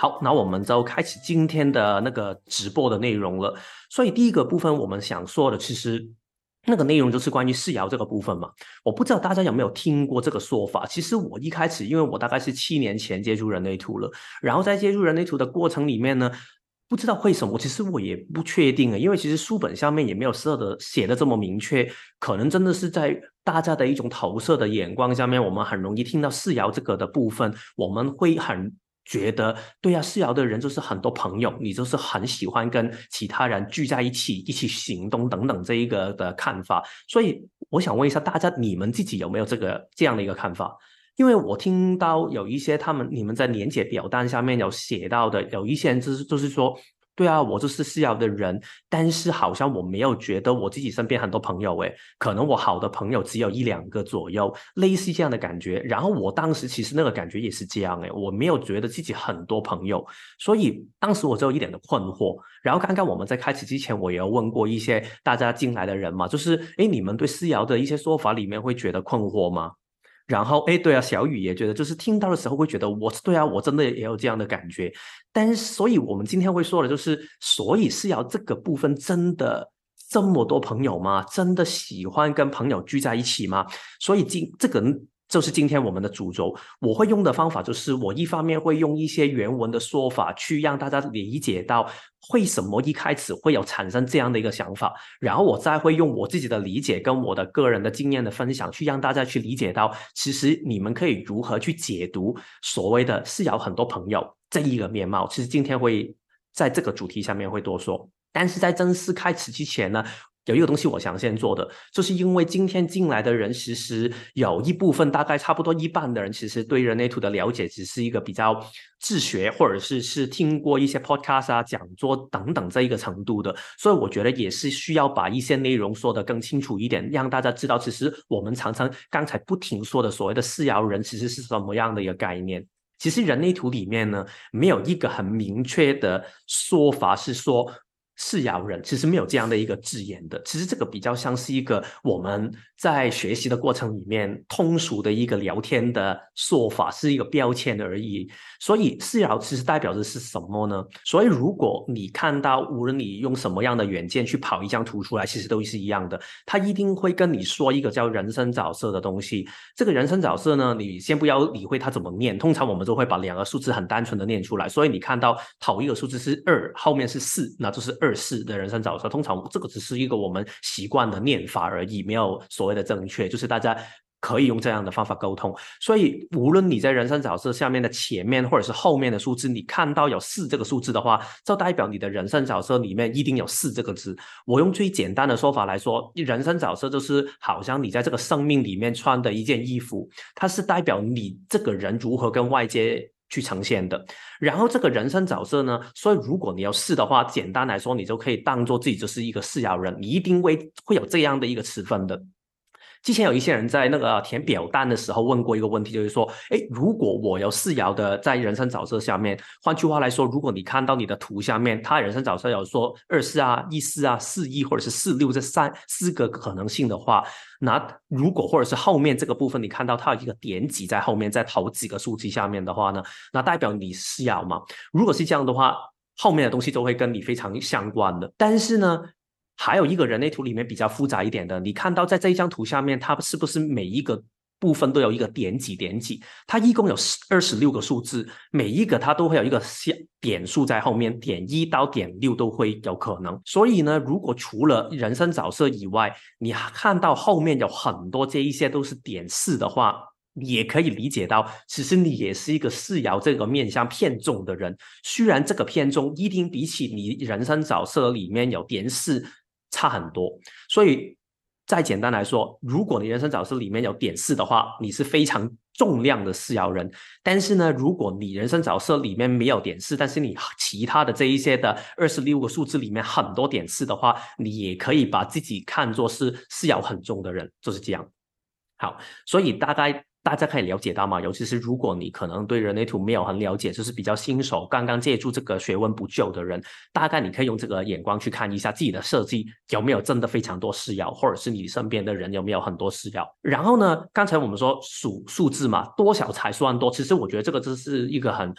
好，那我们就开始今天的那个直播的内容了。所以第一个部分我们想说的，其实那个内容就是关于四爻这个部分嘛。我不知道大家有没有听过这个说法。其实我一开始，因为我大概是七年前接触人类图了，然后在接触人类图的过程里面呢，不知道为什么，其实我也不确定啊，因为其实书本上面也没有设的写的这么明确，可能真的是在大家的一种投射的眼光下面，我们很容易听到四爻这个的部分，我们会很。觉得对呀，四爻的人就是很多朋友，你就是很喜欢跟其他人聚在一起，一起行动等等这一个的看法。所以我想问一下大家，你们自己有没有这个这样的一个看法？因为我听到有一些他们你们在年节表单下面有写到的，有一些人就是就是说。对啊，我就是四爻的人，但是好像我没有觉得我自己身边很多朋友诶，可能我好的朋友只有一两个左右，类似这样的感觉。然后我当时其实那个感觉也是这样诶，我没有觉得自己很多朋友，所以当时我只有一点的困惑。然后刚刚我们在开始之前，我也有问过一些大家进来的人嘛，就是诶，你们对四爻的一些说法里面会觉得困惑吗？然后，哎，对啊，小雨也觉得，就是听到的时候会觉得，我对啊，我真的也有这样的感觉。但是，所以我们今天会说的，就是所以是要这个部分真的这么多朋友吗？真的喜欢跟朋友聚在一起吗？所以今这个。就是今天我们的主轴，我会用的方法就是，我一方面会用一些原文的说法去让大家理解到为什么一开始会有产生这样的一个想法，然后我再会用我自己的理解跟我的个人的经验的分享，去让大家去理解到，其实你们可以如何去解读所谓的是有很多朋友这一个面貌。其实今天会在这个主题上面会多说，但是在正式开始之前呢。有一个东西我想先做的，就是因为今天进来的人，其实有一部分大概差不多一半的人，其实对人类图的了解只是一个比较自学，或者是是听过一些 podcast 啊、讲座等等这一个程度的，所以我觉得也是需要把一些内容说得更清楚一点，让大家知道，其实我们常常刚才不停说的所谓的四爻人，其实是什么样的一个概念。其实人类图里面呢，没有一个很明确的说法是说。是爻人其实没有这样的一个字眼的，其实这个比较像是一个我们在学习的过程里面通俗的一个聊天的说法，是一个标签而已。所以四爻其实代表的是什么呢？所以如果你看到无论你用什么样的软件去跑一张图出来，其实都是一样的，它一定会跟你说一个叫人生角色的东西。这个人生角色呢，你先不要理会它怎么念，通常我们都会把两个数字很单纯的念出来。所以你看到头一个数字是二，后面是四，那就是二。四的人生角色，通常这个只是一个我们习惯的念法而已，没有所谓的正确，就是大家可以用这样的方法沟通。所以，无论你在人生角色下面的前面或者是后面的数字，你看到有四这个数字的话，就代表你的人生角色里面一定有四这个字。我用最简单的说法来说，人生角色就是好像你在这个生命里面穿的一件衣服，它是代表你这个人如何跟外界。去呈现的，然后这个人生角色呢？所以如果你要试的话，简单来说，你就可以当做自己就是一个四爻人，你一定会会有这样的一个词分的。之前有一些人在那个填表单的时候问过一个问题，就是说，哎，如果我有四爻的在人生角色下面，换句话来说，如果你看到你的图下面，他人生角色有说二四啊、一四啊、四一或者是四六这三四个可能性的话，那如果或者是后面这个部分你看到它有一个点几在后面，在头几个数字下面的话呢，那代表你四爻嘛？如果是这样的话，后面的东西都会跟你非常相关的。但是呢？还有一个人类图里面比较复杂一点的，你看到在这一张图下面，它是不是每一个部分都有一个点几点几？它一共有二十六个数字，每一个它都会有一个点数在后面，点一到点六都会有可能。所以呢，如果除了人生角色以外，你看到后面有很多这一些都是点四的话，也可以理解到，其实你也是一个四爻这个面相偏重的人。虽然这个偏重一定比起你人生角色里面有点四。差很多，所以再简单来说，如果你人生角色里面有点四的话，你是非常重量的四爻人。但是呢，如果你人生角色里面没有点四，但是你其他的这一些的二十六个数字里面很多点四的话，你也可以把自己看作是四爻很重的人，就是这样。好，所以大概。大家可以了解到嘛？尤其是如果你可能对人类图没有很了解，就是比较新手、刚刚借助这个学问不久的人，大概你可以用这个眼光去看一下自己的设计有没有真的非常多式爻，或者是你身边的人有没有很多式爻。然后呢，刚才我们说数数字嘛，多少才算多？其实我觉得这个就是一个很。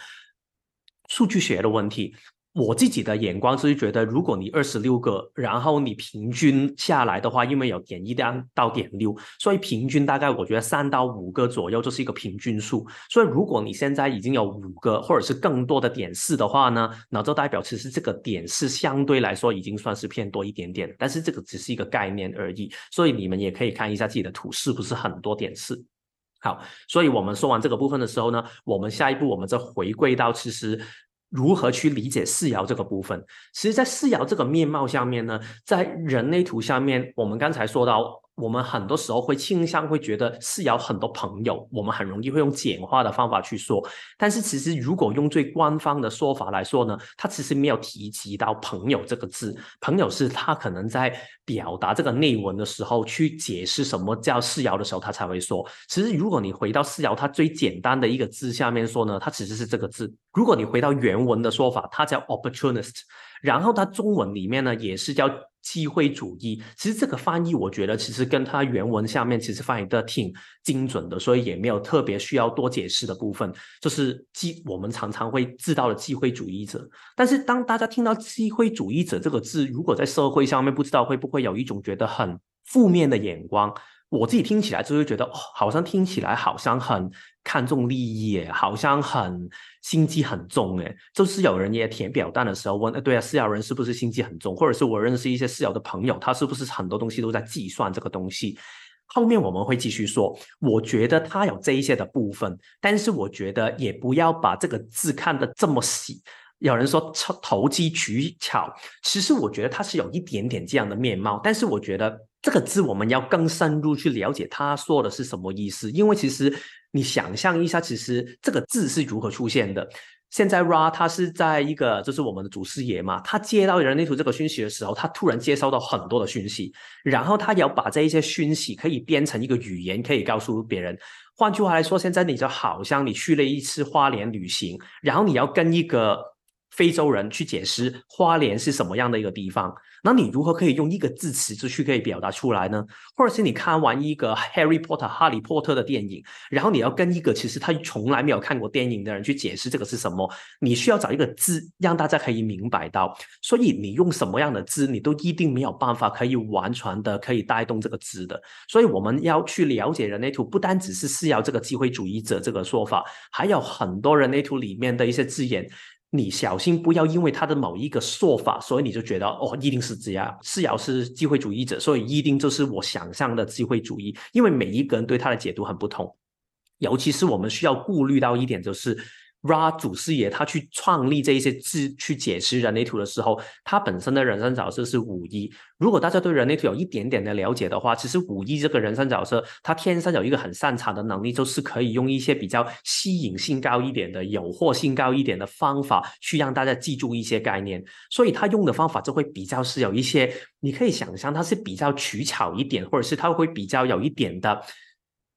数据学的问题。我自己的眼光就是觉得，如果你二十六个，然后你平均下来的话，因为有点一到点六，所以平均大概我觉得三到五个左右就是一个平均数。所以如果你现在已经有五个或者是更多的点四的话呢，那就代表其实这个点是相对来说已经算是偏多一点点，但是这个只是一个概念而已。所以你们也可以看一下自己的图是不是很多点四。好，所以我们说完这个部分的时候呢，我们下一步我们再回归到其实。如何去理解四爻这个部分？其实，在四爻这个面貌下面呢，在人类图下面，我们刚才说到。我们很多时候会倾向会觉得是有很多朋友，我们很容易会用简化的方法去说。但是其实如果用最官方的说法来说呢，他其实没有提及到朋友这个字。朋友是他可能在表达这个内文的时候去解释什么叫四爻的时候，他才会说。其实如果你回到四爻，它最简单的一个字下面说呢，它其实是这个字。如果你回到原文的说法，它叫 opportunist。然后它中文里面呢也是叫机会主义，其实这个翻译我觉得其实跟它原文下面其实翻译的挺精准的，所以也没有特别需要多解释的部分。就是机我们常常会知道的机会主义者，但是当大家听到机会主义者这个字，如果在社会上面不知道会不会有一种觉得很负面的眼光。我自己听起来就会觉得，哦，好像听起来好像很看重利益，诶，好像很心机很重，诶，就是有人也填表单的时候问，哎，对啊，四爻人是不是心机很重？或者是我认识一些四爻的朋友，他是不是很多东西都在计算这个东西？后面我们会继续说，我觉得他有这一些的部分，但是我觉得也不要把这个字看得这么细。有人说投机取巧，其实我觉得他是有一点点这样的面貌，但是我觉得。这个字我们要更深入去了解，他说的是什么意思？因为其实你想象一下，其实这个字是如何出现的。现在 Ra 他是在一个，就是我们的祖师爷嘛，他接到人类图这个讯息的时候，他突然接收到很多的讯息，然后他要把这一些讯息可以编成一个语言，可以告诉别人。换句话来说，现在你就好像你去了一次花莲旅行，然后你要跟一个非洲人去解释花莲是什么样的一个地方。那你如何可以用一个字词就去可以表达出来呢？或者是你看完一个 Harry Potter 哈利波特的电影，然后你要跟一个其实他从来没有看过电影的人去解释这个是什么，你需要找一个字让大家可以明白到。所以你用什么样的字，你都一定没有办法可以完全的可以带动这个字的。所以我们要去了解人类图，不单只是是要这个机会主义者这个说法，还有很多人类图里面的一些字眼。你小心不要因为他的某一个说法，所以你就觉得哦，一定是这样。思瑶是机会主义者，所以一定就是我想象的机会主义。因为每一个人对他的解读很不同，尤其是我们需要顾虑到一点，就是。Ra 祖师爷他去创立这一些字去解释人类图的时候，他本身的人生角色是五一。如果大家对人类图有一点点的了解的话，其实五一这个人生角色，他天生有一个很擅长的能力，就是可以用一些比较吸引性高一点的、诱惑性高一点的方法，去让大家记住一些概念。所以他用的方法就会比较是有一些，你可以想象他是比较取巧一点，或者是他会比较有一点的。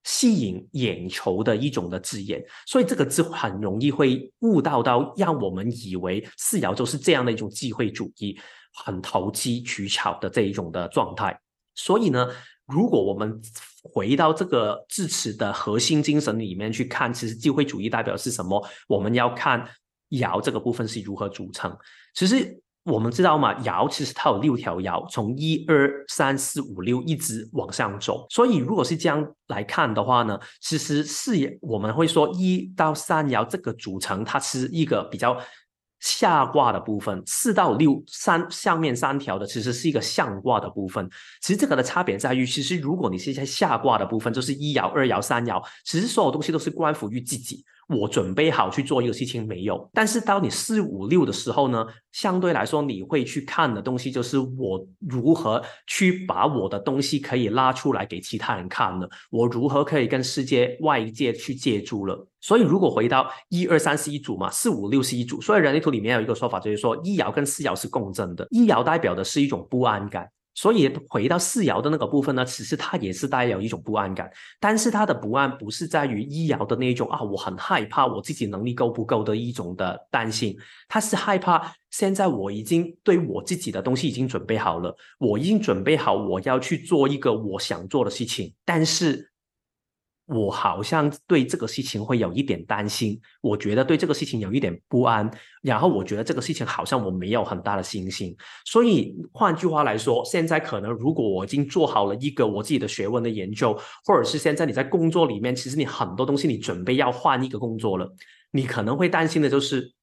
吸引眼球的一种的字眼，所以这个字很容易会误导到，让我们以为四爻就是这样的一种机会主义，很投机取巧的这一种的状态。所以呢，如果我们回到这个字词的核心精神里面去看，其实机会主义代表是什么？我们要看爻这个部分是如何组成。其实。我们知道嘛，爻其实它有六条爻，从一二三四五六一直往上走。所以如果是这样来看的话呢，其实是我们会说一到三爻这个组成，它是一个比较下卦的部分；四到六三上面三条的，其实是一个上卦的部分。其实这个的差别在于，其实如果你是在下卦的部分，就是一爻、二爻、三爻，其实所有东西都是关乎于自己。我准备好去做一个事情没有？但是当你四五六的时候呢，相对来说你会去看的东西就是我如何去把我的东西可以拉出来给其他人看呢？我如何可以跟世界外界去借助了？所以如果回到一二三是一组嘛，四五六是一组，所以人类图里面有一个说法就是说一爻跟四爻是共振的，一爻代表的是一种不安感。所以回到四爻的那个部分呢，其实它也是带有一种不安感，但是它的不安不是在于一爻的那种啊，我很害怕我自己能力够不够的一种的担心，他是害怕现在我已经对我自己的东西已经准备好了，我已经准备好我要去做一个我想做的事情，但是我好像对这个事情会有一点担心，我觉得对这个事情有一点不安，然后我觉得这个事情好像我没有很大的信心。所以换句话来说，现在可能如果我已经做好了一个我自己的学问的研究，或者是现在你在工作里面，其实你很多东西你准备要换一个工作了，你可能会担心的就是。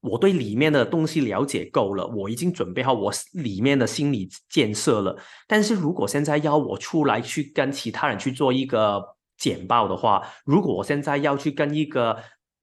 我对里面的东西了解够了，我已经准备好我里面的心理建设了。但是如果现在要我出来去跟其他人去做一个简报的话，如果我现在要去跟一个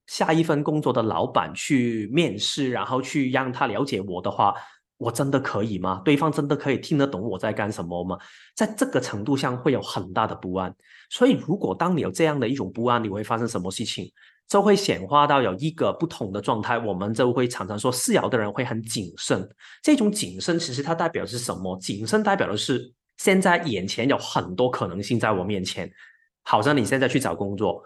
下一份工作的老板去面试，然后去让他了解我的话，我真的可以吗？对方真的可以听得懂我在干什么吗？在这个程度上会有很大的不安。所以如果当你有这样的一种不安，你会发生什么事情？就会显化到有一个不同的状态，我们就会常常说四爻的人会很谨慎。这种谨慎其实它代表是什么？谨慎代表的是现在眼前有很多可能性在我面前，好像你现在去找工作，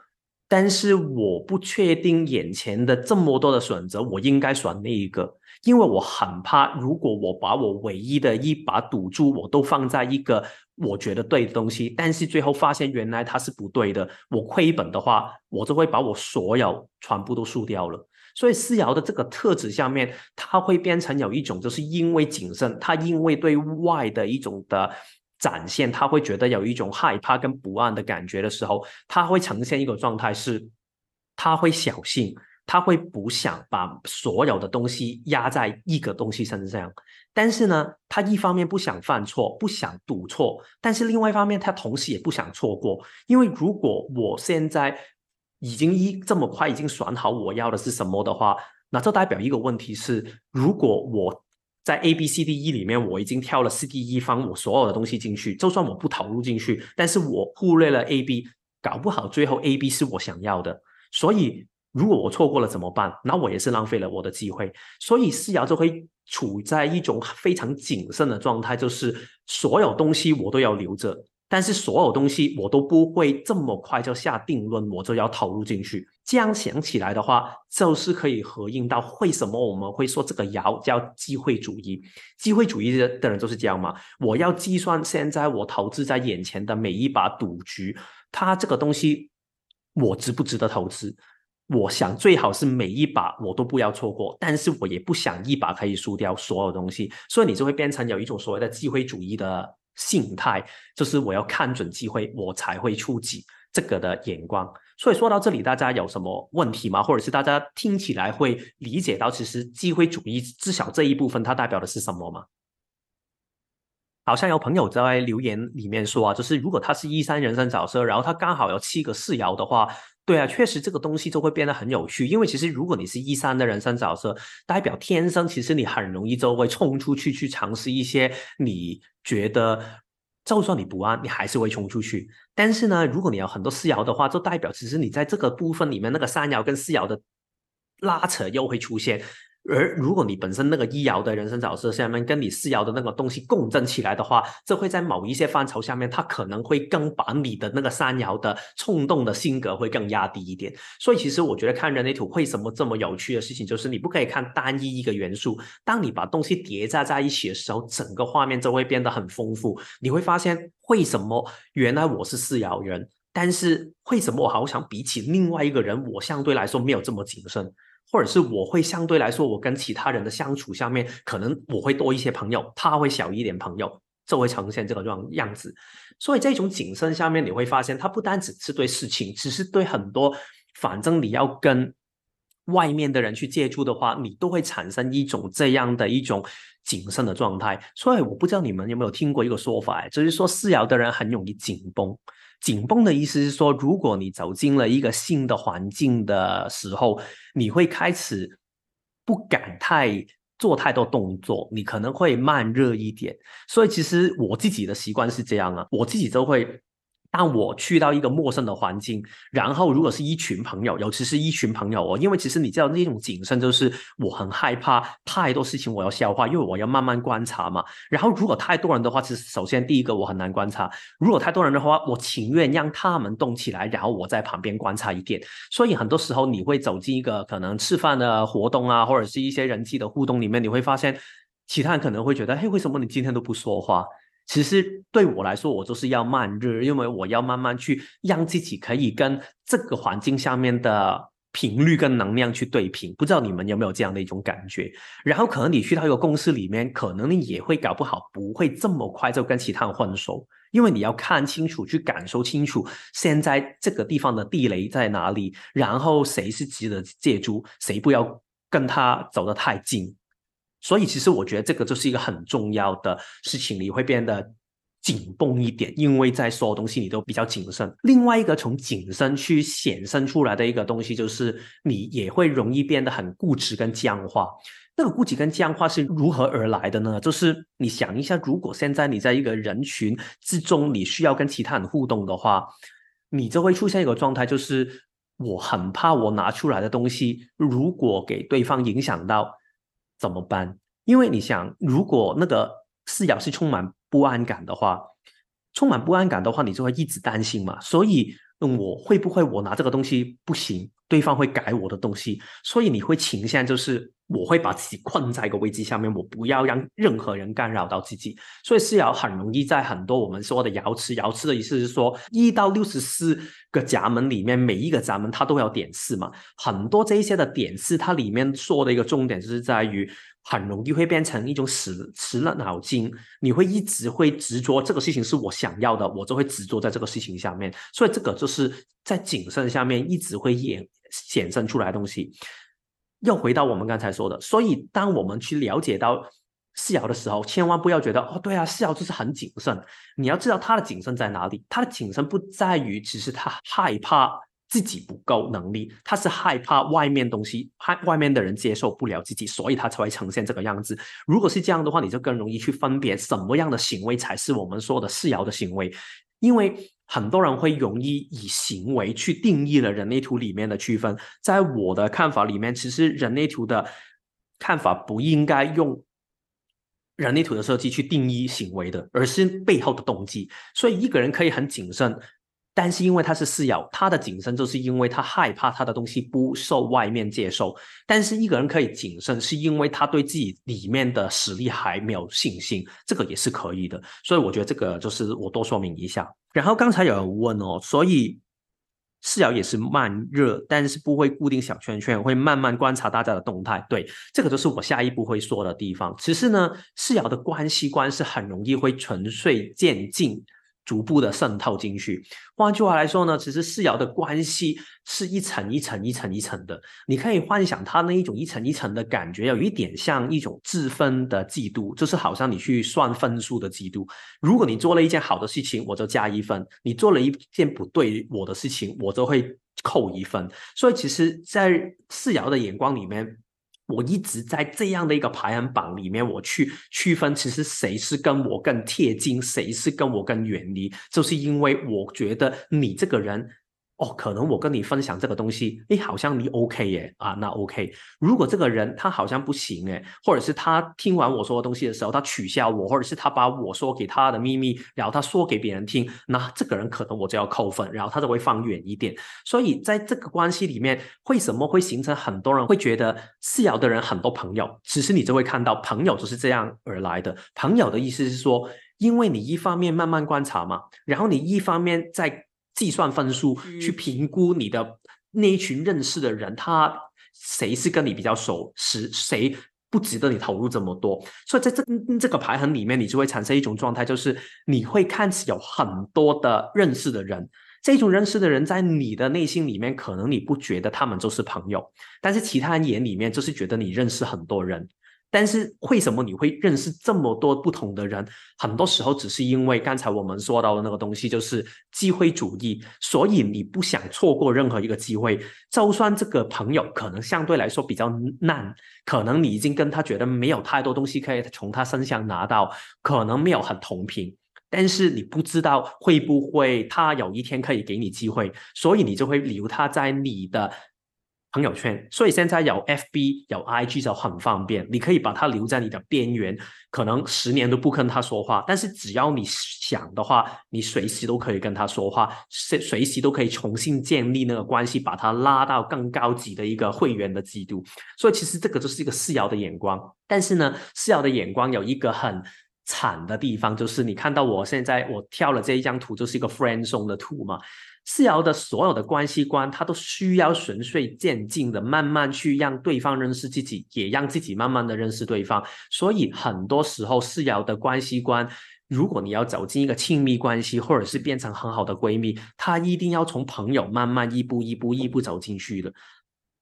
但是我不确定眼前的这么多的选择，我应该选哪一个？因为我很怕，如果我把我唯一的一把赌注我都放在一个我觉得对的东西，但是最后发现原来它是不对的，我亏本的话，我就会把我所有全部都输掉了。所以思瑶的这个特质下面，它会变成有一种，就是因为谨慎，他因为对外的一种的展现，他会觉得有一种害怕跟不安的感觉的时候，他会呈现一个状态是，他会小心。他会不想把所有的东西压在一个东西身上，但是呢，他一方面不想犯错，不想赌错，但是另外一方面，他同时也不想错过。因为如果我现在已经一这么快已经选好我要的是什么的话，那这代表一个问题是，如果我在 A B C D E 里面我已经挑了 C D E 方我所有的东西进去，就算我不投入进去，但是我忽略了 A B，搞不好最后 A B 是我想要的，所以。如果我错过了怎么办？那我也是浪费了我的机会。所以思瑶就会处在一种非常谨慎的状态，就是所有东西我都要留着，但是所有东西我都不会这么快就下定论，我就要投入进去。这样想起来的话，就是可以回应到为什么我们会说这个爻叫机会主义。机会主义的人就是这样嘛？我要计算现在我投资在眼前的每一把赌局，它这个东西我值不值得投资？我想最好是每一把我都不要错过，但是我也不想一把可以输掉所有东西，所以你就会变成有一种所谓的机会主义的心态，就是我要看准机会，我才会出击这个的眼光。所以说到这里，大家有什么问题吗？或者是大家听起来会理解到，其实机会主义至少这一部分它代表的是什么吗？好像有朋友在留言里面说啊，就是如果他是一三人生角色，然后他刚好有七个四爻的话。对啊，确实这个东西就会变得很有趣，因为其实如果你是一三的人生角色，代表天生其实你很容易就会冲出去去尝试一些你觉得就算你不安，你还是会冲出去。但是呢，如果你有很多四爻的话，就代表其实你在这个部分里面那个三爻跟四爻的拉扯又会出现。而如果你本身那个一爻的人生角色下面跟你四爻的那个东西共振起来的话，这会在某一些范畴下面，它可能会更把你的那个三爻的冲动的性格会更压低一点。所以其实我觉得看人类图为什么这么有趣的事情，就是你不可以看单一一个元素，当你把东西叠加在一起的时候，整个画面就会变得很丰富。你会发现为什么原来我是四爻人，但是为什么我好像比起另外一个人，我相对来说没有这么谨慎。或者是我会相对来说，我跟其他人的相处下面，可能我会多一些朋友，他会少一点朋友，就会呈现这个状样子。所以这种谨慎下面，你会发现，它不单只是对事情，只是对很多，反正你要跟外面的人去接触的话，你都会产生一种这样的一种谨慎的状态。所以我不知道你们有没有听过一个说法，就是说四爻的人很容易紧绷。紧绷的意思是说，如果你走进了一个新的环境的时候，你会开始不敢太做太多动作，你可能会慢热一点。所以，其实我自己的习惯是这样啊，我自己都会。当我去到一个陌生的环境，然后如果是一群朋友，尤其是一群朋友哦，因为其实你知道那种谨慎，就是我很害怕太多事情我要消化，因为我要慢慢观察嘛。然后如果太多人的话，其实首先第一个我很难观察；如果太多人的话，我情愿让他们动起来，然后我在旁边观察一点。所以很多时候你会走进一个可能吃饭的活动啊，或者是一些人际的互动里面，你会发现其他人可能会觉得，嘿，为什么你今天都不说话？其实对我来说，我就是要慢热，因为我要慢慢去让自己可以跟这个环境下面的频率跟能量去对频。不知道你们有没有这样的一种感觉？然后可能你去到一个公司里面，可能你也会搞不好，不会这么快就跟其他人混熟，因为你要看清楚，去感受清楚现在这个地方的地雷在哪里，然后谁是值得借助，谁不要跟他走得太近。所以，其实我觉得这个就是一个很重要的事情，你会变得紧绷一点，因为在所有东西你都比较谨慎。另外一个从谨慎去显生出来的一个东西，就是你也会容易变得很固执跟僵化。那个固执跟僵化是如何而来的呢？就是你想一下，如果现在你在一个人群之中，你需要跟其他人互动的话，你就会出现一个状态，就是我很怕我拿出来的东西，如果给对方影响到。怎么办？因为你想，如果那个视角是充满不安感的话，充满不安感的话，你就会一直担心嘛。所以，我会不会我拿这个东西不行，对方会改我的东西？所以你会倾向就是。我会把自己困在一个危机下面，我不要让任何人干扰到自己，所以是要很容易在很多我们说的瑶池，瑶池的意思是说一到六十四个闸门里面，每一个闸门它都有点四嘛，很多这一些的点四，它里面说的一个重点就是在于很容易会变成一种死死了脑筋，你会一直会执着这个事情是我想要的，我就会执着在这个事情下面，所以这个就是在谨慎下面一直会衍显生出来的东西。又回到我们刚才说的，所以当我们去了解到四爻的时候，千万不要觉得哦，对啊，四爻就是很谨慎。你要知道他的谨慎在哪里，他的谨慎不在于只是他害怕自己不够能力，他是害怕外面东西，害外面的人接受不了自己，所以他才会呈现这个样子。如果是这样的话，你就更容易去分别什么样的行为才是我们说的四爻的行为，因为。很多人会容易以行为去定义了人类图里面的区分，在我的看法里面，其实人类图的看法不应该用人类图的设计去定义行为的，而是背后的动机。所以一个人可以很谨慎。但是因为他是四爻，他的谨慎就是因为他害怕他的东西不受外面接受。但是一个人可以谨慎，是因为他对自己里面的实力还没有信心，这个也是可以的。所以我觉得这个就是我多说明一下。然后刚才有人问哦，所以四爻也是慢热，但是不会固定小圈圈，会慢慢观察大家的动态。对，这个就是我下一步会说的地方。其实呢，四爻的关系观是很容易会纯粹渐进。逐步的渗透进去。换句话来说呢，其实四爻的关系是一层一层、一层一层的。你可以幻想它那一种一层一层的感觉，有一点像一种自分的嫉妒，就是好像你去算分数的嫉妒。如果你做了一件好的事情，我就加一分；你做了一件不对我的事情，我就会扣一分。所以，其实，在四爻的眼光里面。我一直在这样的一个排行榜里面，我去区分，其实谁是跟我更贴近，谁是跟我更远离，就是因为我觉得你这个人。哦，可能我跟你分享这个东西，诶，好像你 OK 耶，啊，那 OK。如果这个人他好像不行诶，或者是他听完我说的东西的时候，他取笑我，或者是他把我说给他的秘密，然后他说给别人听，那这个人可能我就要扣分，然后他就会放远一点。所以在这个关系里面，为什么会形成很多人会觉得四爻的人很多朋友？其实你就会看到，朋友就是这样而来的。朋友的意思是说，因为你一方面慢慢观察嘛，然后你一方面在。计算分数去评估你的那一群认识的人，他谁是跟你比较熟，是谁不值得你投入这么多？所以在这这个排行里面，你就会产生一种状态，就是你会看起有很多的认识的人，这种认识的人在你的内心里面，可能你不觉得他们就是朋友，但是其他人眼里面就是觉得你认识很多人。但是为什么你会认识这么多不同的人？很多时候只是因为刚才我们说到的那个东西，就是机会主义。所以你不想错过任何一个机会，就算这个朋友可能相对来说比较难，可能你已经跟他觉得没有太多东西可以从他身上拿到，可能没有很同频，但是你不知道会不会他有一天可以给你机会，所以你就会留他在你的。朋友圈，所以现在有 FB 有 IG 就很方便，你可以把它留在你的边缘，可能十年都不跟他说话，但是只要你想的话，你随时都可以跟他说话，随随时都可以重新建立那个关系，把他拉到更高级的一个会员的制度。所以其实这个就是一个四爻的眼光，但是呢，四爻的眼光有一个很惨的地方，就是你看到我现在我跳了这一张图，就是一个 friend zone 的图嘛。四爻的所有的关系观，它都需要循序渐进的，慢慢去让对方认识自己，也让自己慢慢的认识对方。所以很多时候，四爻的关系观，如果你要走进一个亲密关系，或者是变成很好的闺蜜，她一定要从朋友慢慢一步一步一步走进去的。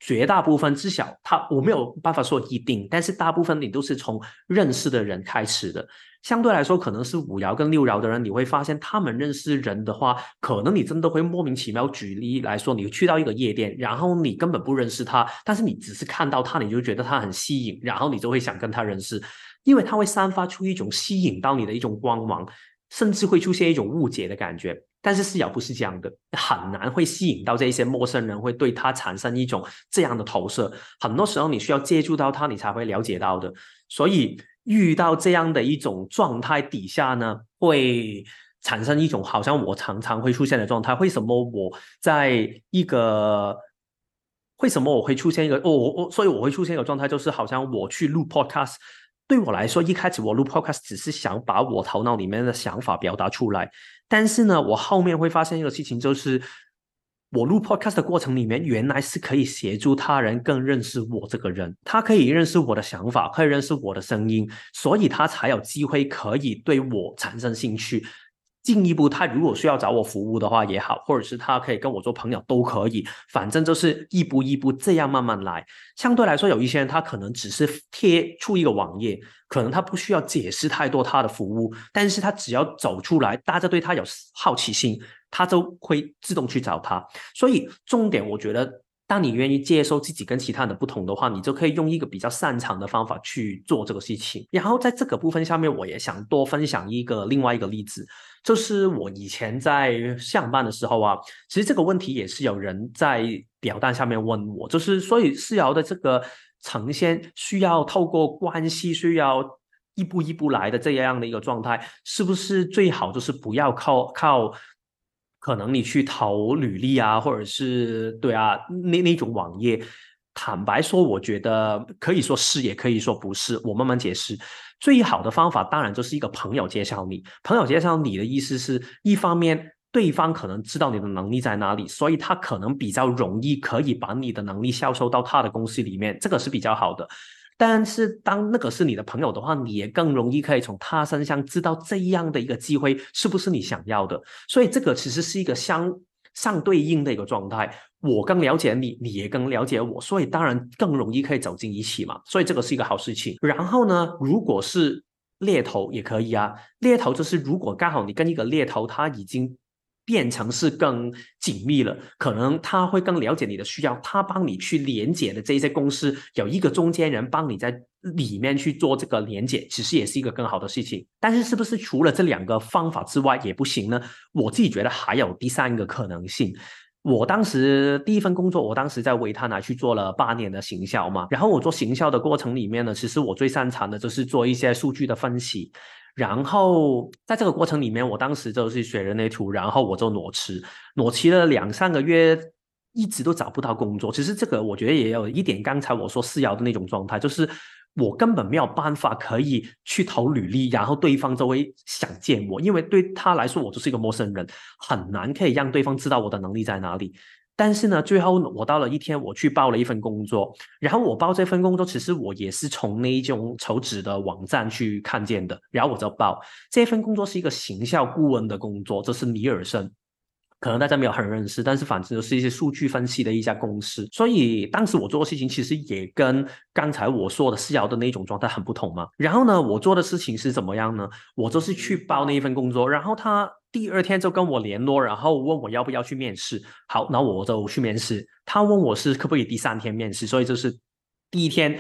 绝大部分，至少他我没有办法说一定，但是大部分你都是从认识的人开始的。相对来说，可能是五爻跟六爻的人，你会发现他们认识人的话，可能你真的会莫名其妙。举例来说，你去到一个夜店，然后你根本不认识他，但是你只是看到他，你就觉得他很吸引，然后你就会想跟他认识，因为他会散发出一种吸引到你的一种光芒，甚至会出现一种误解的感觉。但是四爻不是这样的，很难会吸引到这一些陌生人，会对他产生一种这样的投射。很多时候你需要接触到他，你才会了解到的。所以遇到这样的一种状态底下呢，会产生一种好像我常常会出现的状态。为什么我在一个？为什么我会出现一个？哦，我所以我会出现一个状态，就是好像我去录 podcast。对我来说，一开始我录 podcast 只是想把我头脑里面的想法表达出来，但是呢，我后面会发现一个事情，就是我录 podcast 的过程里面，原来是可以协助他人更认识我这个人，他可以认识我的想法，可以认识我的声音，所以他才有机会可以对我产生兴趣。进一步，他如果需要找我服务的话也好，或者是他可以跟我做朋友都可以，反正就是一步一步这样慢慢来。相对来说，有一些人他可能只是贴出一个网页，可能他不需要解释太多他的服务，但是他只要走出来，大家对他有好奇心，他就会自动去找他。所以重点，我觉得。当你愿意接受自己跟其他人的不同的话，你就可以用一个比较擅长的方法去做这个事情。然后在这个部分下面，我也想多分享一个另外一个例子，就是我以前在上班的时候啊，其实这个问题也是有人在表单下面问我，就是所以四爻的这个呈现需要透过关系，需要一步一步来的这样的一个状态，是不是最好就是不要靠靠。可能你去投履历啊，或者是对啊，那那种网页，坦白说，我觉得可以说是，也可以说不是。我慢慢解释。最好的方法当然就是一个朋友介绍你。朋友介绍你的意思是一方面，对方可能知道你的能力在哪里，所以他可能比较容易可以把你的能力销售到他的公司里面，这个是比较好的。但是，当那个是你的朋友的话，你也更容易可以从他身上知道这样的一个机会是不是你想要的。所以，这个其实是一个相相对应的一个状态。我更了解你，你也更了解我，所以当然更容易可以走进一起嘛。所以，这个是一个好事情。然后呢，如果是猎头也可以啊。猎头就是如果刚好你跟一个猎头他已经。变成是更紧密了，可能他会更了解你的需要，他帮你去连接的这些公司有一个中间人帮你在里面去做这个连接，其实也是一个更好的事情。但是是不是除了这两个方法之外也不行呢？我自己觉得还有第三个可能性。我当时第一份工作，我当时在维他奶去做了八年的行销嘛，然后我做行销的过程里面呢，其实我最擅长的就是做一些数据的分析。然后在这个过程里面，我当时就是学人类图，然后我就裸辞，裸辞了两三个月，一直都找不到工作。其实这个我觉得也有一点，刚才我说四爻的那种状态，就是我根本没有办法可以去投履历，然后对方就会想见我，因为对他来说我就是一个陌生人，很难可以让对方知道我的能力在哪里。但是呢，最后我到了一天，我去报了一份工作，然后我报这份工作，其实我也是从那一种求职的网站去看见的，然后我就报这份工作是一个行销顾问的工作，这是尼尔森。可能大家没有很认识，但是反正就是一些数据分析的一家公司，所以当时我做的事情其实也跟刚才我说的四爻的那种状态很不同嘛。然后呢，我做的事情是怎么样呢？我就是去报那一份工作，然后他第二天就跟我联络，然后问我要不要去面试。好，那我就去面试。他问我是可不可以第三天面试，所以就是第一天。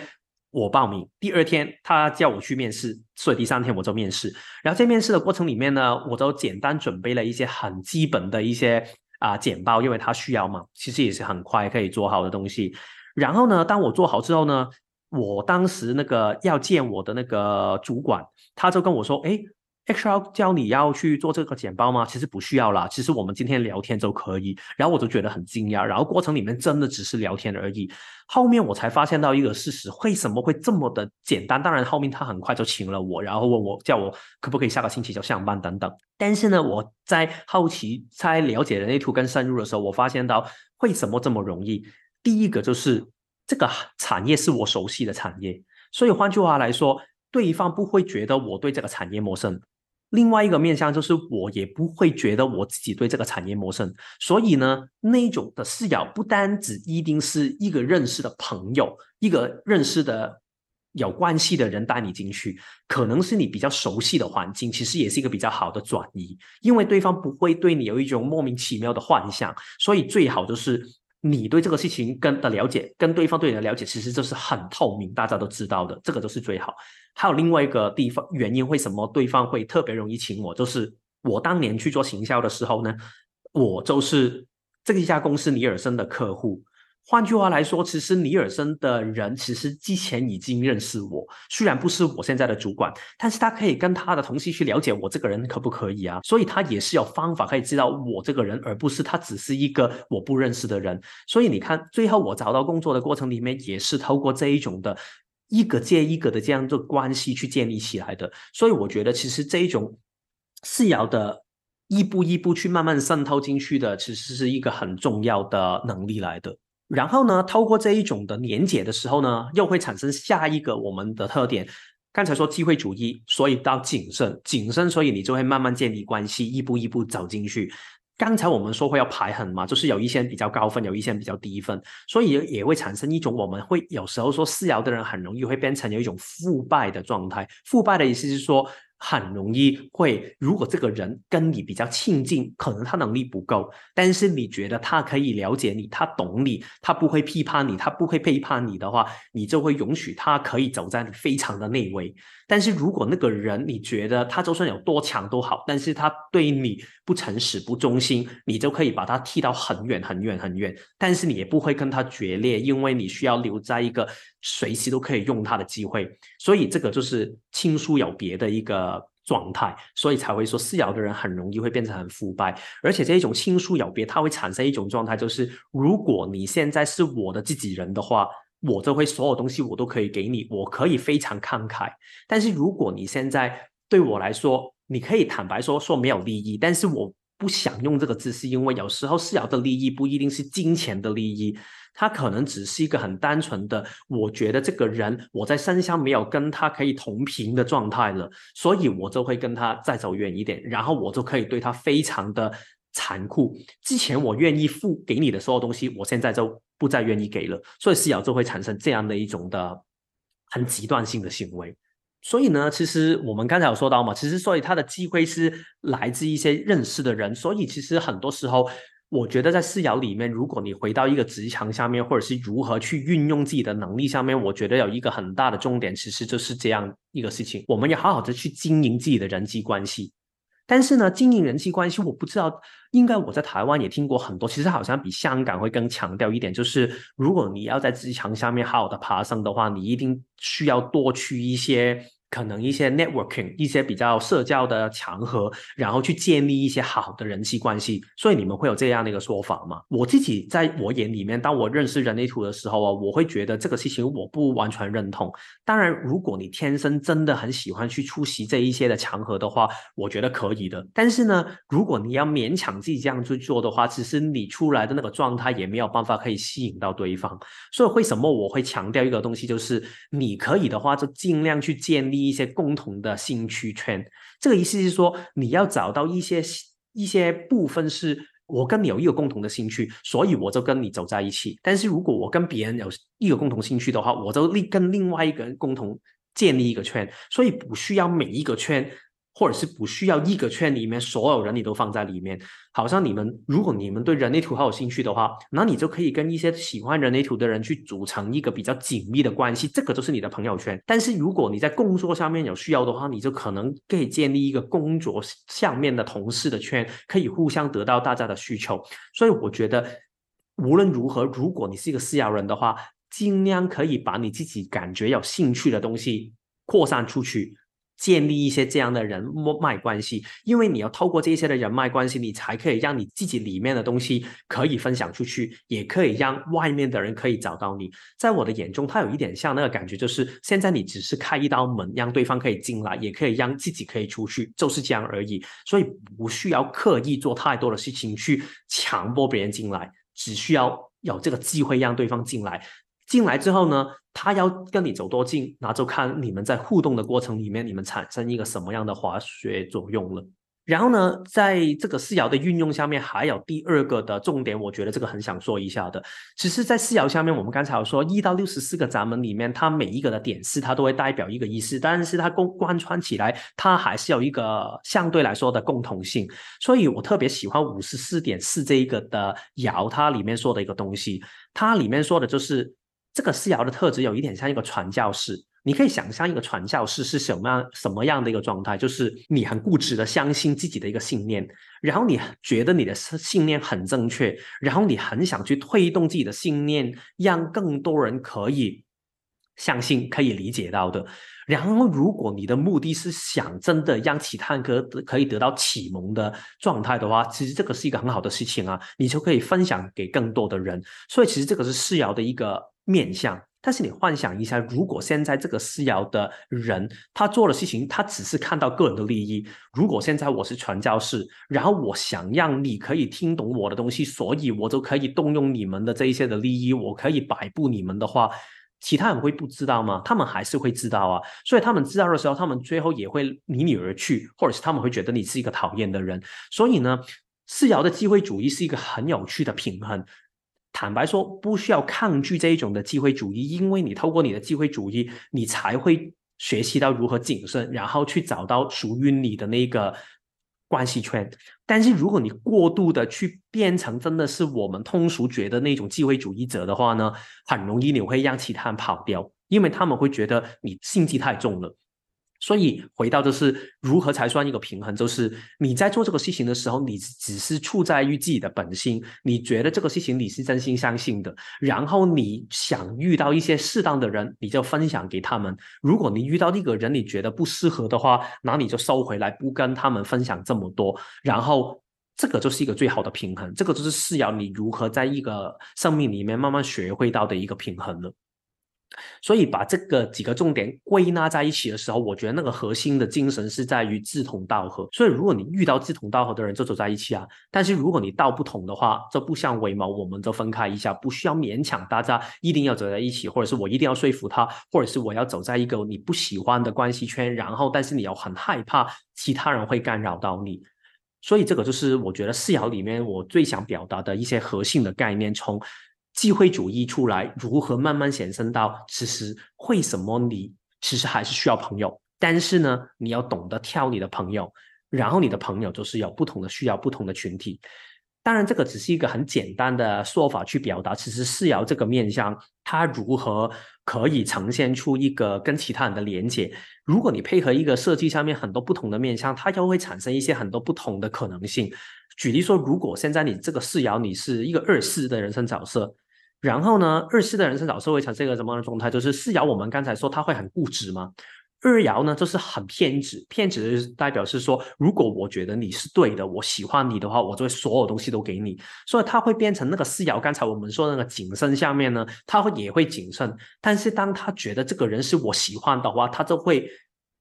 我报名，第二天他叫我去面试，所以第三天我就面试。然后在面试的过程里面呢，我都简单准备了一些很基本的一些啊简报，因为他需要嘛，其实也是很快可以做好的东西。然后呢，当我做好之后呢，我当时那个要见我的那个主管，他就跟我说：“哎。”，HR 教你要去做这个简报吗？其实不需要啦，其实我们今天聊天就可以。然后我就觉得很惊讶，然后过程里面真的只是聊天而已。后面我才发现到一个事实，为什么会这么的简单？当然后面他很快就请了我，然后问我叫我可不可以下个星期就上班等等。但是呢，我在好奇在了解人类图更深入的时候，我发现到为什么这么容易？第一个就是这个产业是我熟悉的产业。所以换句话来说，对方不会觉得我对这个产业陌生。另外一个面向就是，我也不会觉得我自己对这个产业陌生。所以呢，那种的视角不单只一定是一个认识的朋友，一个认识的有关系的人带你进去，可能是你比较熟悉的环境，其实也是一个比较好的转移，因为对方不会对你有一种莫名其妙的幻想。所以最好就是。你对这个事情跟的了解，跟对方对你的了解，其实就是很透明，大家都知道的，这个就是最好。还有另外一个地方原因，为什么对方会特别容易请我？就是我当年去做行销的时候呢，我就是这一家公司尼尔森的客户。换句话来说，其实尼尔森的人其实之前已经认识我，虽然不是我现在的主管，但是他可以跟他的同事去了解我这个人可不可以啊？所以他也是有方法可以知道我这个人，而不是他只是一个我不认识的人。所以你看，最后我找到工作的过程里面，也是透过这一种的一个接一个的这样的关系去建立起来的。所以我觉得，其实这一种是要的一步一步去慢慢渗透进去的，其实是一个很重要的能力来的。然后呢，透过这一种的连结的时候呢，又会产生下一个我们的特点。刚才说机会主义，所以到谨慎，谨慎，所以你就会慢慢建立关系，一步一步走进去。刚才我们说会要排狠嘛，就是有一些比较高分，有一些比较低分，所以也会产生一种我们会有时候说四爻的人很容易会变成有一种腐败的状态。腐败的意思是说。很容易会，如果这个人跟你比较亲近，可能他能力不够，但是你觉得他可以了解你，他懂你，他不会批判你，他不会背叛你的话，你就会允许他可以走在你非常的内围。但是如果那个人你觉得他就算有多强都好，但是他对你不诚实、不忠心，你就可以把他踢到很远、很远、很远。但是你也不会跟他决裂，因为你需要留在一个随时都可以用他的机会。所以这个就是亲疏有别的一个状态，所以才会说四爻的人很容易会变成很腐败。而且这一种亲疏有别，它会产生一种状态，就是如果你现在是我的自己人的话。我就会所有东西我都可以给你，我可以非常慷慨。但是如果你现在对我来说，你可以坦白说说没有利益，但是我不想用这个字，是因为有时候是要的利益不一定是金钱的利益，它可能只是一个很单纯的，我觉得这个人我在身上没有跟他可以同频的状态了，所以我就会跟他再走远一点，然后我就可以对他非常的残酷。之前我愿意付给你的所有东西，我现在就。不再愿意给了，所以四爻就会产生这样的一种的很极端性的行为。所以呢，其实我们刚才有说到嘛，其实所以他的机会是来自一些认识的人。所以其实很多时候，我觉得在四爻里面，如果你回到一个职场下面，或者是如何去运用自己的能力上面，我觉得有一个很大的重点，其实就是这样一个事情：我们要好好的去经营自己的人际关系。但是呢，经营人际关系，我不知道，应该我在台湾也听过很多，其实好像比香港会更强调一点，就是如果你要在职场下面好好的爬升的话，你一定需要多去一些。可能一些 networking，一些比较社交的场合，然后去建立一些好的人际关系。所以你们会有这样的一个说法吗？我自己在我眼里面，当我认识人类图的时候啊，我会觉得这个事情我不完全认同。当然，如果你天生真的很喜欢去出席这一些的场合的话，我觉得可以的。但是呢，如果你要勉强自己这样去做的话，其实你出来的那个状态也没有办法可以吸引到对方。所以为什么我会强调一个东西，就是你可以的话，就尽量去建立。一些共同的兴趣圈，这个意思是说，你要找到一些一些部分是我跟你有一个共同的兴趣，所以我就跟你走在一起。但是如果我跟别人有一个共同兴趣的话，我就另跟另外一个人共同建立一个圈，所以不需要每一个圈。或者是不需要一个圈里面所有人你都放在里面，好像你们如果你们对人类图很有兴趣的话，那你就可以跟一些喜欢人类图的人去组成一个比较紧密的关系，这个就是你的朋友圈。但是如果你在工作上面有需要的话，你就可能可以建立一个工作上面的同事的圈，可以互相得到大家的需求。所以我觉得无论如何，如果你是一个私聊人的话，尽量可以把你自己感觉有兴趣的东西扩散出去。建立一些这样的人脉关系，因为你要透过这些的人脉关系，你才可以让你自己里面的东西可以分享出去，也可以让外面的人可以找到你。在我的眼中，它有一点像那个感觉，就是现在你只是开一道门，让对方可以进来，也可以让自己可以出去，就是这样而已。所以不需要刻意做太多的事情去强迫别人进来，只需要有这个机会让对方进来。进来之后呢，他要跟你走多近，那就看你们在互动的过程里面，你们产生一个什么样的化学作用了。然后呢，在这个四爻的运用下面，还有第二个的重点，我觉得这个很想说一下的。其实，在四爻下面，我们刚才有说一到六十四个闸门里面，它每一个的点四，它都会代表一个意思，但是它贯贯穿起来，它还是有一个相对来说的共同性。所以我特别喜欢五十四点四这一个的爻，它里面说的一个东西，它里面说的就是。这个四爻的特质有一点像一个传教士，你可以想象一个传教士是什么样什么样的一个状态，就是你很固执的相信自己的一个信念，然后你觉得你的信念很正确，然后你很想去推动自己的信念，让更多人可以相信、可以理解到的。然后，如果你的目的是想真的让其他人可可以得到启蒙的状态的话，其实这个是一个很好的事情啊，你就可以分享给更多的人。所以，其实这个是四爻的一个。面相，但是你幻想一下，如果现在这个四爻的人，他做的事情，他只是看到个人的利益。如果现在我是传教士，然后我想让你可以听懂我的东西，所以我就可以动用你们的这一些的利益，我可以摆布你们的话，其他人会不知道吗？他们还是会知道啊。所以他们知道的时候，他们最后也会离你而去，或者是他们会觉得你是一个讨厌的人。所以呢，四爻的机会主义是一个很有趣的平衡。坦白说，不需要抗拒这一种的机会主义，因为你透过你的机会主义，你才会学习到如何谨慎，然后去找到属于你的那个关系圈。但是如果你过度的去变成真的是我们通俗觉得那种机会主义者的话呢，很容易你会让其他人跑掉，因为他们会觉得你心机太重了。所以回到就是如何才算一个平衡？就是你在做这个事情的时候，你只是处在于自己的本心，你觉得这个事情你是真心相信的，然后你想遇到一些适当的人，你就分享给他们。如果你遇到那个人你觉得不适合的话，那你就收回来，不跟他们分享这么多。然后这个就是一个最好的平衡，这个就是是要你如何在一个生命里面慢慢学会到的一个平衡了。所以把这个几个重点归纳在一起的时候，我觉得那个核心的精神是在于志同道合。所以如果你遇到志同道合的人，就走在一起啊。但是如果你道不同的话，这不相为谋，我们就分开一下，不需要勉强大家一定要走在一起，或者是我一定要说服他，或者是我要走在一个你不喜欢的关系圈，然后但是你要很害怕其他人会干扰到你。所以这个就是我觉得四爻里面我最想表达的一些核心的概念，从。机会主义出来，如何慢慢显生到其实为什么你其实还是需要朋友，但是呢，你要懂得挑你的朋友，然后你的朋友就是有不同的需要，不同的群体。当然，这个只是一个很简单的说法去表达，其实四爻这个面相，它如何可以呈现出一个跟其他人的连接？如果你配合一个设计上面很多不同的面相，它就会产生一些很多不同的可能性。举例说，如果现在你这个四爻你是一个二四的人生角色。然后呢，二四的人生角色会产生一个什么样的状态？就是四爻，我们刚才说他会很固执吗？二爻呢，就是很偏执。偏执代表是说，如果我觉得你是对的，我喜欢你的话，我就会所有东西都给你。所以他会变成那个四爻。刚才我们说那个谨慎下面呢，他会也会谨慎。但是当他觉得这个人是我喜欢的话，他就会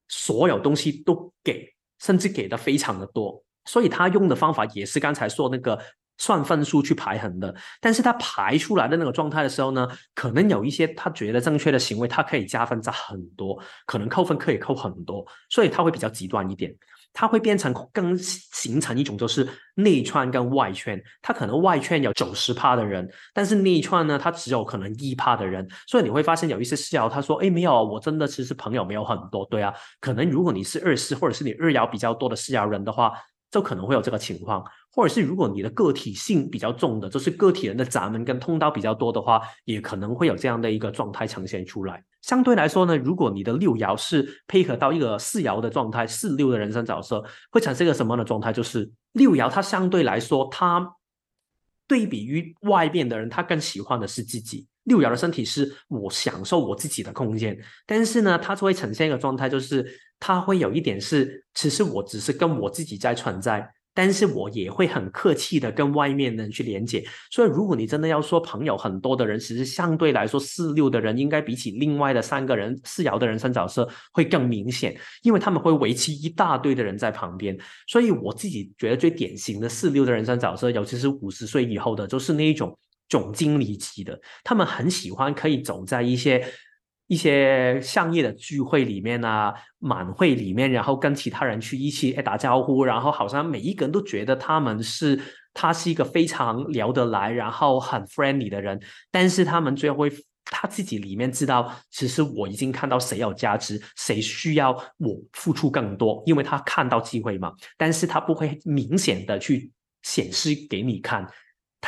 所有东西都给，甚至给的非常的多。所以他用的方法也是刚才说那个。算分数去排衡的，但是他排出来的那个状态的时候呢，可能有一些他觉得正确的行为，他可以加分加很多，可能扣分可以扣很多，所以他会比较极端一点，他会变成更形成一种就是内串跟外圈，他可能外圈有九十趴的人，但是内串呢，他只有可能一趴的人，所以你会发现有一些四爻他说，哎，没有，我真的其实朋友没有很多，对啊，可能如果你是二四或者是你二爻比较多的四爻人的话。就可能会有这个情况，或者是如果你的个体性比较重的，就是个体人的闸门跟通道比较多的话，也可能会有这样的一个状态呈现出来。相对来说呢，如果你的六爻是配合到一个四爻的状态，四六的人生角色，会产生一个什么样的状态？就是六爻它相对来说它对比于外面的人，他更喜欢的是自己。六爻的身体是我享受我自己的空间，但是呢，它就会呈现一个状态，就是它会有一点是，其实我只是跟我自己在存在。但是我也会很客气的跟外面的人去连接，所以如果你真的要说朋友很多的人，其实相对来说四六的人应该比起另外的三个人四爻的人生角色会更明显，因为他们会围起一大堆的人在旁边。所以我自己觉得最典型的四六的人生角色，尤其是五十岁以后的，就是那一种总经理级的，他们很喜欢可以走在一些。一些商业的聚会里面啊，晚会里面，然后跟其他人去一起哎打招呼，然后好像每一个人都觉得他们是他是一个非常聊得来，然后很 friendly 的人，但是他们最后会他自己里面知道，其实我已经看到谁有价值，谁需要我付出更多，因为他看到机会嘛，但是他不会明显的去显示给你看。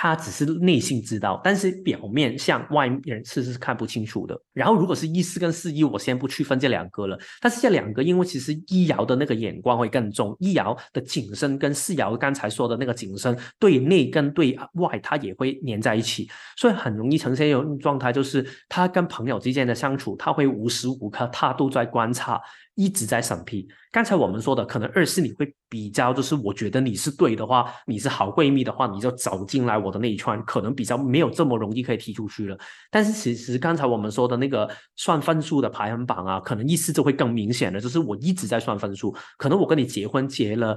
他只是内心知道，但是表面向外人是是看不清楚的。然后，如果是一四跟四一，我先不区分这两个了。但是这两个，因为其实一爻的那个眼光会更重，一爻的景深跟四爻刚才说的那个景深对内跟对外，它也会连在一起，所以很容易呈现一种状态，就是他跟朋友之间的相处，他会无时无刻他都在观察。一直在审批。刚才我们说的，可能二是你会比较，就是我觉得你是对的话，你是好闺蜜的话，你就走进来我的那一圈，可能比较没有这么容易可以踢出去了。但是其实刚才我们说的那个算分数的排行榜啊，可能意思就会更明显了，就是我一直在算分数，可能我跟你结婚结了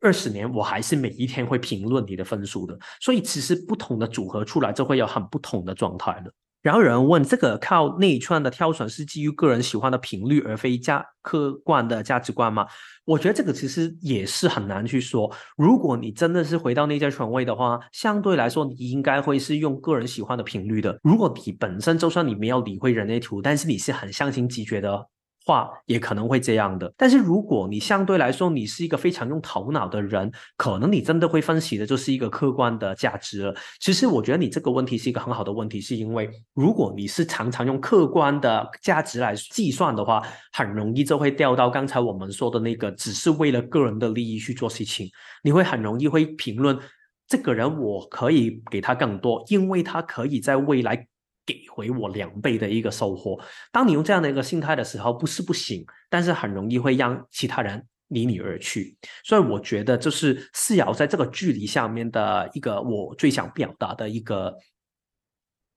二十年，我还是每一天会评论你的分数的。所以其实不同的组合出来，就会有很不同的状态了。然后有人问，这个靠内圈的挑选是基于个人喜欢的频率，而非价客观的价值观吗？我觉得这个其实也是很难去说。如果你真的是回到内在权威的话，相对来说你应该会是用个人喜欢的频率的。如果你本身就算你没有理会人类图，但是你是很相信直觉的。话也可能会这样的，但是如果你相对来说你是一个非常用头脑的人，可能你真的会分析的就是一个客观的价值了。其实我觉得你这个问题是一个很好的问题，是因为如果你是常常用客观的价值来计算的话，很容易就会掉到刚才我们说的那个，只是为了个人的利益去做事情，你会很容易会评论这个人，我可以给他更多，因为他可以在未来。给回我两倍的一个收获。当你用这样的一个心态的时候，不是不行，但是很容易会让其他人离你而去。所以我觉得，就是四爻在这个距离下面的一个我最想表达的一个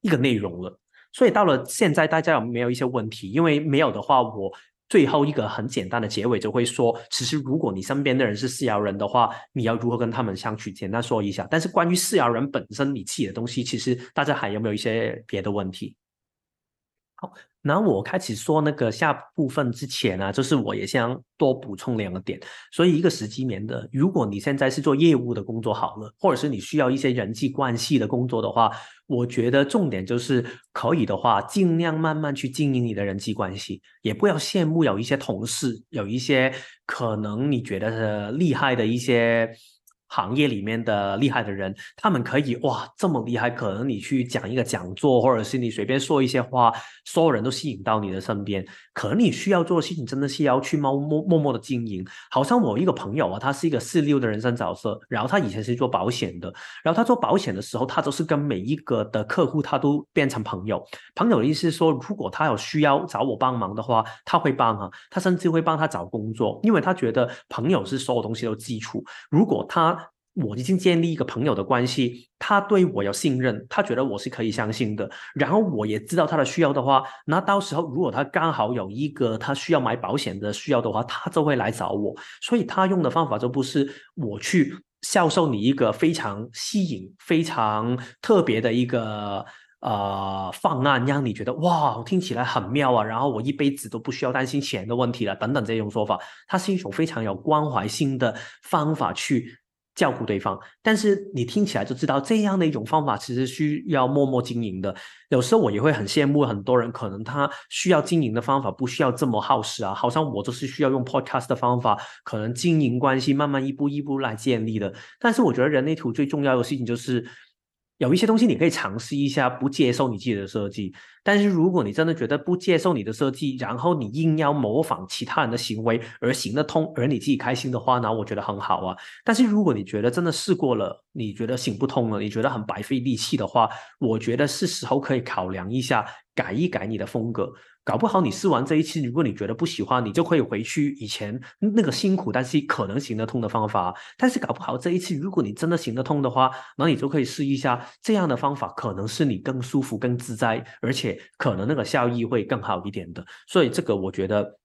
一个内容了。所以到了现在，大家有没有一些问题？因为没有的话，我。最后一个很简单的结尾就会说，其实如果你身边的人是四爻人的话，你要如何跟他们相处？简单说一下。但是关于四爻人本身你自己的东西，其实大家还有没有一些别的问题？好。那我开始说那个下部分之前呢，就是我也想多补充两个点。所以一个时机年的，如果你现在是做业务的工作好了，或者是你需要一些人际关系的工作的话，我觉得重点就是可以的话，尽量慢慢去经营你的人际关系，也不要羡慕有一些同事，有一些可能你觉得是厉害的一些。行业里面的厉害的人，他们可以哇这么厉害，可能你去讲一个讲座，或者是你随便说一些话，所有人都吸引到你的身边。可能你需要做的事情，真的是要去默默默默的经营。好像我一个朋友啊，他是一个四六的人生角色，然后他以前是做保险的，然后他做保险的时候，他都是跟每一个的客户，他都变成朋友。朋友的意思是说，如果他有需要找我帮忙的话，他会帮啊，他甚至会帮他找工作，因为他觉得朋友是所有东西的基础。如果他我已经建立一个朋友的关系，他对我有信任，他觉得我是可以相信的。然后我也知道他的需要的话，那到时候如果他刚好有一个他需要买保险的需要的话，他就会来找我。所以他用的方法就不是我去销售你一个非常吸引、非常特别的一个呃方案，让你觉得哇，听起来很妙啊，然后我一辈子都不需要担心钱的问题了，等等这种说法，它是一种非常有关怀性的方法去。照顾对方，但是你听起来就知道这样的一种方法其实需要默默经营的。有时候我也会很羡慕很多人，可能他需要经营的方法不需要这么耗时啊，好像我就是需要用 podcast 的方法，可能经营关系慢慢一步一步来建立的。但是我觉得人类图最重要的事情就是有一些东西你可以尝试一下，不接受你自己的设计。但是如果你真的觉得不接受你的设计，然后你硬要模仿其他人的行为而行得通，而你自己开心的话，那我觉得很好啊。但是如果你觉得真的试过了，你觉得行不通了，你觉得很白费力气的话，我觉得是时候可以考量一下，改一改你的风格。搞不好你试完这一次，如果你觉得不喜欢，你就可以回去以前那个辛苦但是可能行得通的方法。但是搞不好这一次，如果你真的行得通的话，那你就可以试一下这样的方法，可能是你更舒服、更自在，而且可能那个效益会更好一点的。所以这个我觉得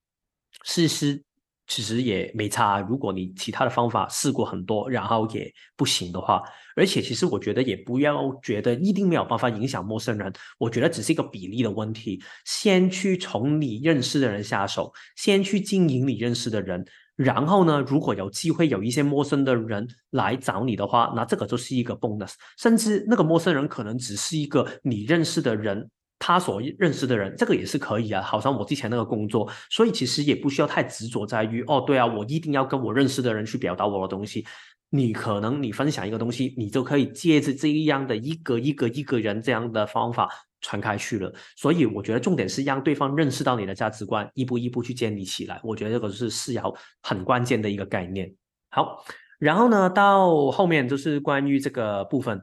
试试。其实也没差。如果你其他的方法试过很多，然后也不行的话，而且其实我觉得也不要觉得一定没有办法影响陌生人。我觉得只是一个比例的问题。先去从你认识的人下手，先去经营你认识的人，然后呢，如果有机会有一些陌生的人来找你的话，那这个就是一个 bonus。甚至那个陌生人可能只是一个你认识的人。他所认识的人，这个也是可以啊。好像我之前那个工作，所以其实也不需要太执着在于哦，对啊，我一定要跟我认识的人去表达我的东西。你可能你分享一个东西，你就可以借着这样的一个一个一个人这样的方法传开去了。所以我觉得重点是让对方认识到你的价值观，一步一步去建立起来。我觉得这个是四爻很关键的一个概念。好，然后呢，到后面就是关于这个部分。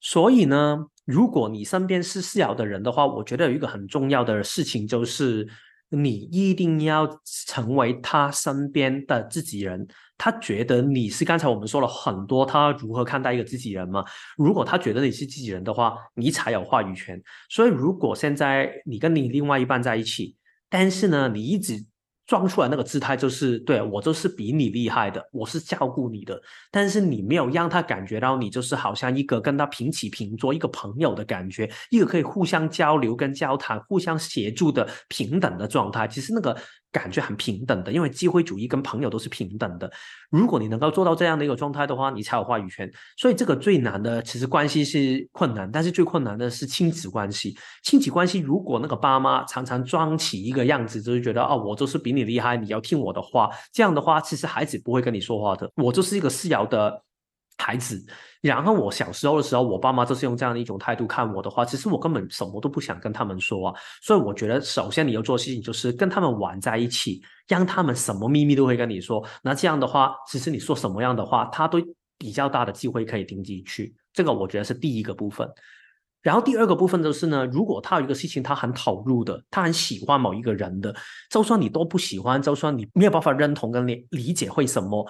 所以呢。如果你身边是四爻的人的话，我觉得有一个很重要的事情就是，你一定要成为他身边的自己人。他觉得你是刚才我们说了很多，他如何看待一个自己人嘛？如果他觉得你是自己人的话，你才有话语权。所以，如果现在你跟你另外一半在一起，但是呢，你一直。装出来那个姿态就是，对我就是比你厉害的，我是照顾你的，但是你没有让他感觉到你就是好像一个跟他平起平坐、一个朋友的感觉，一个可以互相交流跟交谈、互相协助的平等的状态。其实那个。感觉很平等的，因为机会主义跟朋友都是平等的。如果你能够做到这样的一个状态的话，你才有话语权。所以这个最难的，其实关系是困难，但是最困难的是亲子关系。亲子关系，如果那个爸妈常常装起一个样子，就是觉得哦，我就是比你厉害，你要听我的话，这样的话，其实孩子不会跟你说话的。我就是一个四爻的。孩子，然后我小时候的时候，我爸妈就是用这样的一种态度看我的话，其实我根本什么都不想跟他们说啊。所以我觉得，首先你要做事情就是跟他们玩在一起，让他们什么秘密都会跟你说。那这样的话，其实你说什么样的话，他都比较大的机会可以听进去。这个我觉得是第一个部分。然后第二个部分就是呢，如果他有一个事情他很投入的，他很喜欢某一个人的，就算你都不喜欢，就算你没有办法认同跟理理解会什么。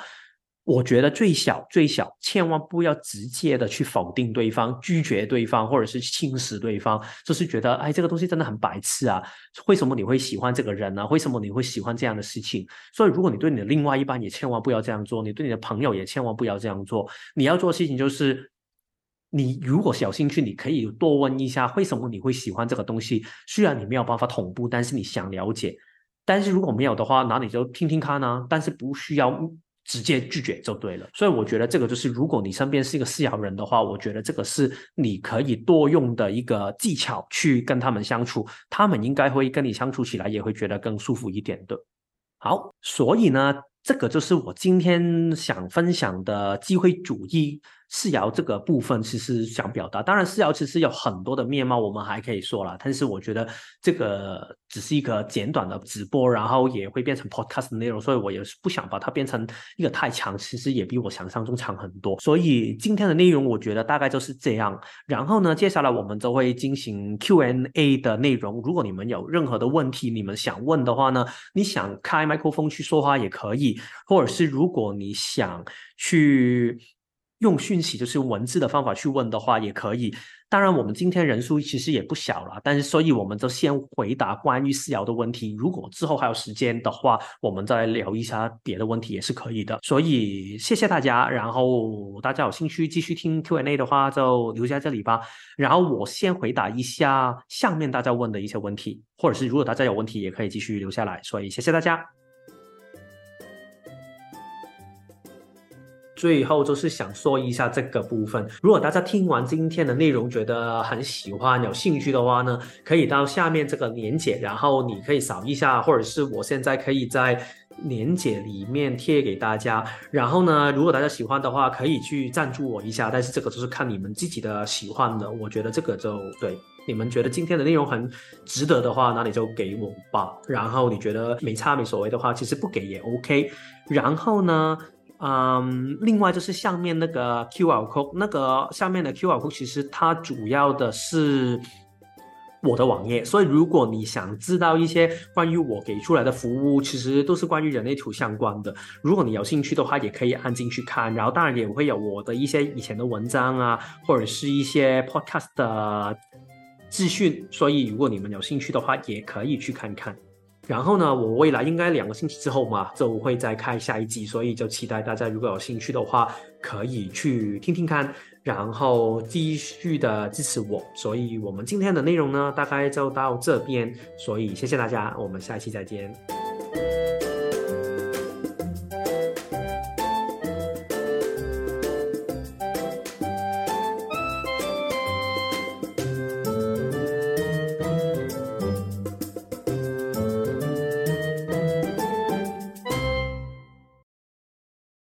我觉得最小最小，千万不要直接的去否定对方、拒绝对方，或者是轻视对方，就是觉得哎，这个东西真的很白痴啊！为什么你会喜欢这个人呢？为什么你会喜欢这样的事情？所以，如果你对你的另外一半也千万不要这样做，你对你的朋友也千万不要这样做。你要做的事情就是，你如果有兴趣，你可以多问一下，为什么你会喜欢这个东西？虽然你没有办法同步，但是你想了解。但是如果没有的话，那你就听听看呢。但是不需要。直接拒绝就对了，所以我觉得这个就是，如果你身边是一个四爻人的话，我觉得这个是你可以多用的一个技巧去跟他们相处，他们应该会跟你相处起来也会觉得更舒服一点的。好，所以呢，这个就是我今天想分享的机会主义。四爻这个部分其实想表达，当然四爻其实有很多的面貌，我们还可以说了。但是我觉得这个只是一个简短的直播，然后也会变成 podcast 的内容，所以我也是不想把它变成一个太长，其实也比我想象中长很多。所以今天的内容我觉得大概就是这样。然后呢，接下来我们就会进行 Q&A 的内容。如果你们有任何的问题，你们想问的话呢，你想开麦克风去说话也可以，或者是如果你想去。用讯息就是文字的方法去问的话也可以。当然，我们今天人数其实也不小了，但是所以我们就先回答关于四爻的问题。如果之后还有时间的话，我们再聊一下别的问题也是可以的。所以谢谢大家，然后大家有兴趣继续听 Q&A 的话，就留在这里吧。然后我先回答一下下面大家问的一些问题，或者是如果大家有问题也可以继续留下来。所以谢谢大家。最后就是想说一下这个部分。如果大家听完今天的内容觉得很喜欢、有兴趣的话呢，可以到下面这个链接，然后你可以扫一下，或者是我现在可以在链接里面贴给大家。然后呢，如果大家喜欢的话，可以去赞助我一下，但是这个就是看你们自己的喜欢的。我觉得这个就对。你们觉得今天的内容很值得的话，那你就给我吧。然后你觉得没差没所谓的话，其实不给也 OK。然后呢，嗯，另外就是下面那个 QR code，那个下面的 QR code 其实它主要的是我的网页，所以如果你想知道一些关于我给出来的服务，其实都是关于人类图相关的。如果你有兴趣的话，也可以按进去看。然后当然也会有我的一些以前的文章啊，或者是一些 Podcast 的。资讯，所以如果你们有兴趣的话，也可以去看看。然后呢，我未来应该两个星期之后嘛，就会再开下一集，所以就期待大家如果有兴趣的话，可以去听听看，然后继续的支持我。所以我们今天的内容呢，大概就到这边，所以谢谢大家，我们下一期再见。